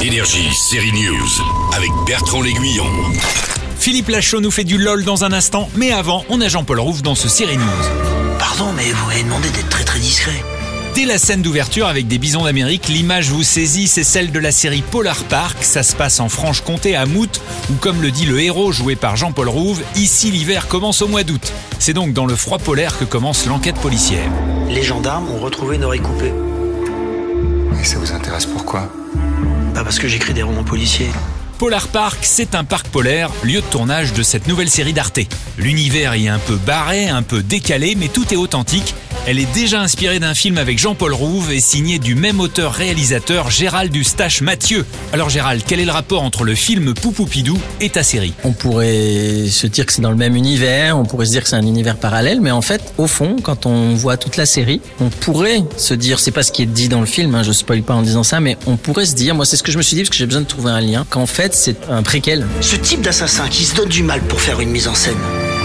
Énergie, série News, avec Bertrand L'Aiguillon. Philippe Lachaud nous fait du LOL dans un instant, mais avant, on a Jean-Paul Rouve dans ce Série News. Pardon, mais vous m'avez demandé d'être très très discret. Dès la scène d'ouverture avec des bisons d'Amérique, l'image vous saisit, c'est celle de la série Polar Park. Ça se passe en Franche-Comté, à Mout, ou comme le dit le héros joué par Jean-Paul Rouve, ici l'hiver commence au mois d'août. C'est donc dans le froid polaire que commence l'enquête policière. Les gendarmes ont retrouvé une oreille coupée. Et ça vous intéresse pourquoi? Parce que j'écris des romans policiers. Polar Park, c'est un parc polaire, lieu de tournage de cette nouvelle série d'Arte. L'univers est un peu barré, un peu décalé, mais tout est authentique. Elle est déjà inspirée d'un film avec Jean-Paul Rouve et signée du même auteur-réalisateur Gérald Eustache Mathieu. Alors Gérald, quel est le rapport entre le film Poupoupidou et ta série? On pourrait se dire que c'est dans le même univers, on pourrait se dire que c'est un univers parallèle, mais en fait, au fond, quand on voit toute la série, on pourrait se dire, c'est pas ce qui est dit dans le film, hein, je spoil pas en disant ça, mais on pourrait se dire, moi c'est ce que je me suis dit parce que j'ai besoin de trouver un lien, qu'en fait c'est un préquel. Ce type d'assassin qui se donne du mal pour faire une mise en scène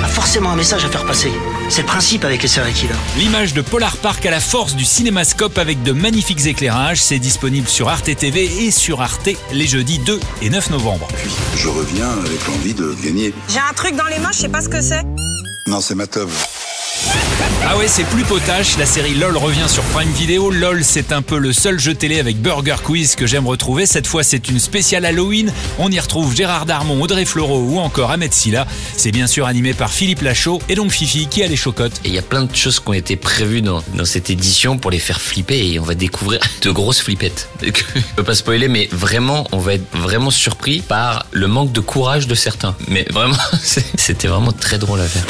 a forcément un message à faire passer. C'est le principe avec les serial killers. L'image de Polar Park à la force du cinémascope avec de magnifiques éclairages, c'est disponible sur Arte TV et sur Arte les jeudis 2 et 9 novembre. Je reviens avec l'envie de gagner. J'ai un truc dans les mains, je sais pas ce que c'est. Non, c'est ma teuf. Ah ouais, c'est plus potache, la série LOL revient sur Prime Video. LOL, c'est un peu le seul jeu télé avec Burger Quiz que j'aime retrouver. Cette fois, c'est une spéciale Halloween. On y retrouve Gérard Darmon, Audrey Fleurot ou encore Ahmed Silla. C'est bien sûr animé par Philippe Lachaud et donc Fifi qui a les chocottes. Et il y a plein de choses qui ont été prévues dans, cette édition pour les faire flipper et on va découvrir de grosses flippettes. Je peux pas spoiler, mais vraiment, on va être vraiment surpris par le manque de courage de certains. Mais vraiment, c'était vraiment très drôle à faire.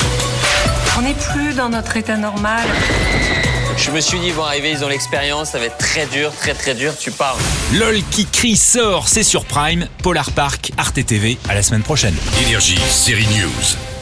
On n'est plus dans notre état normal. Je me suis dit, ils vont arriver, ils ont l'expérience, ça va être très dur, très très dur, tu parles. LOL qui crie sort, c'est sur Prime, Polar Park, Arte TV. À la semaine prochaine. Énergie, série News.